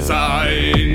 sein.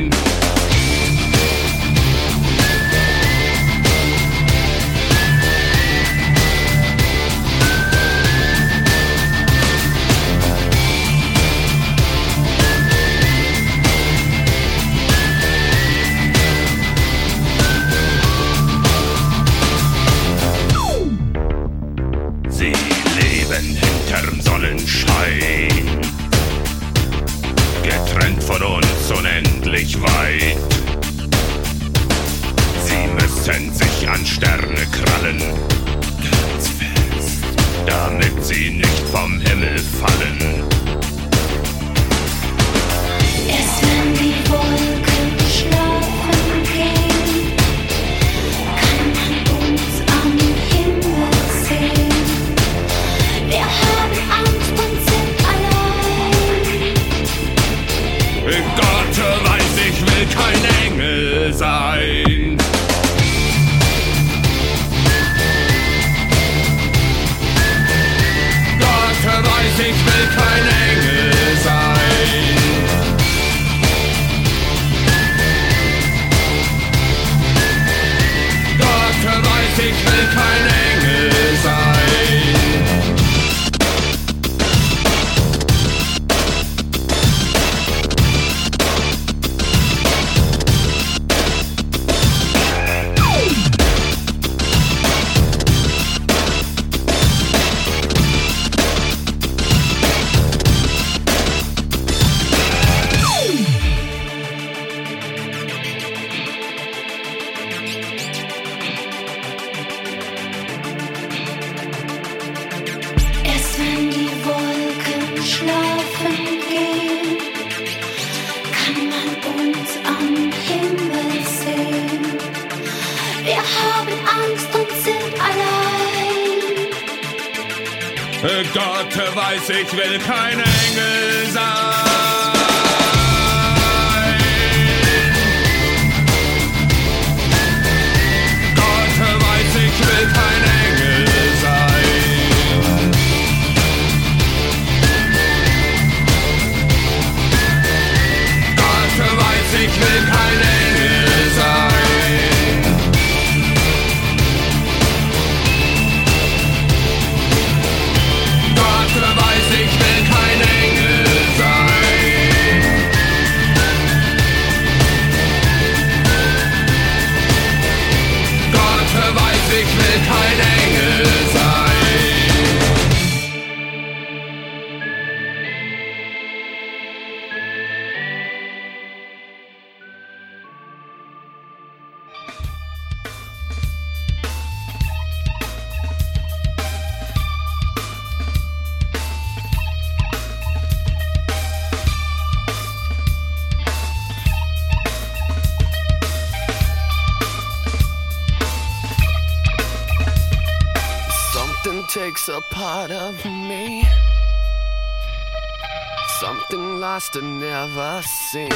to never seen.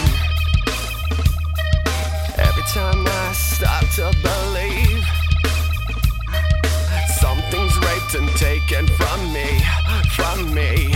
Every time I start to believe something's raped and taken from me, from me.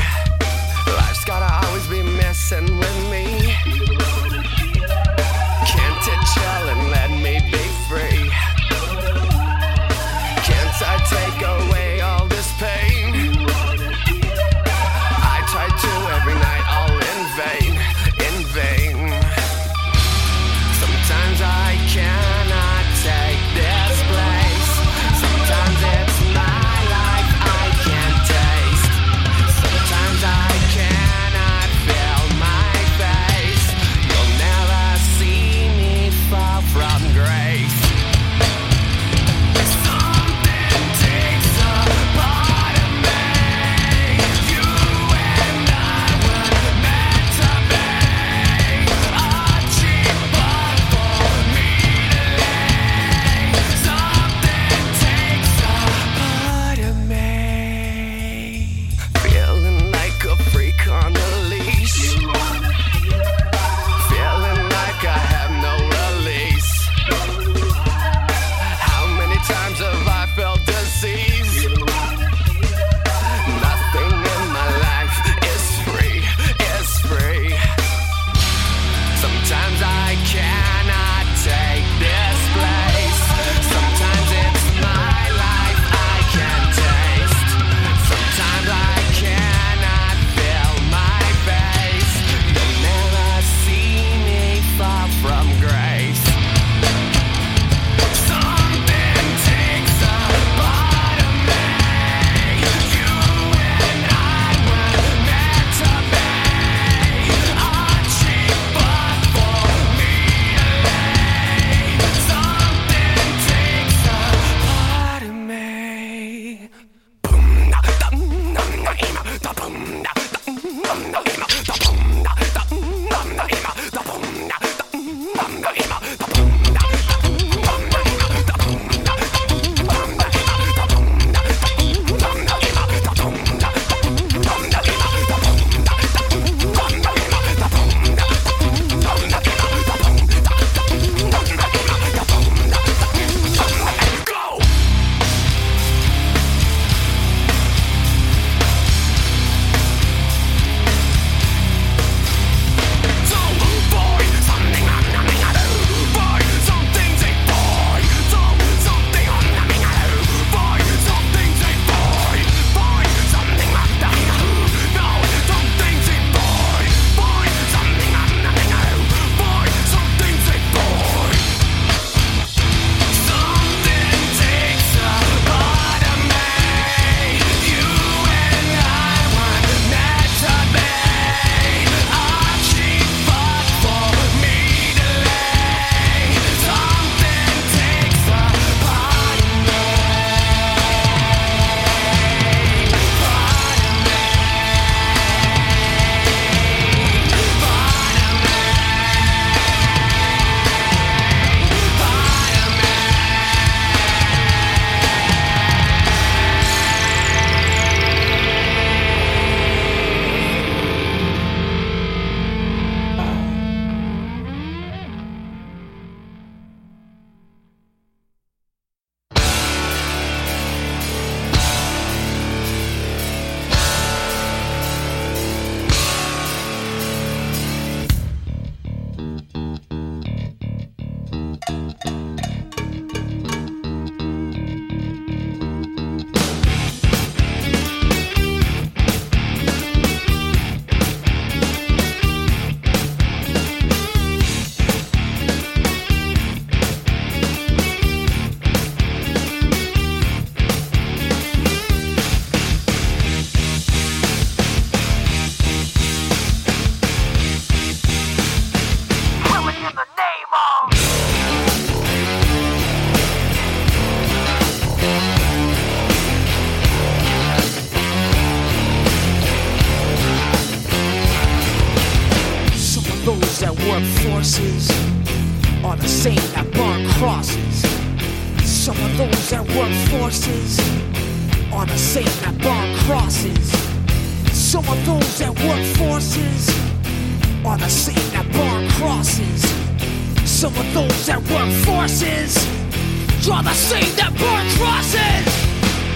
That burn crosses.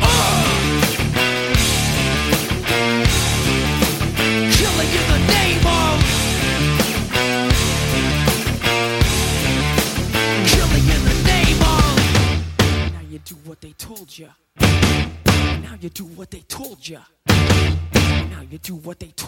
Ugh. Killing in the name of Killing in the name of Now you do what they told you. Now you do what they told you. Now you do what they told.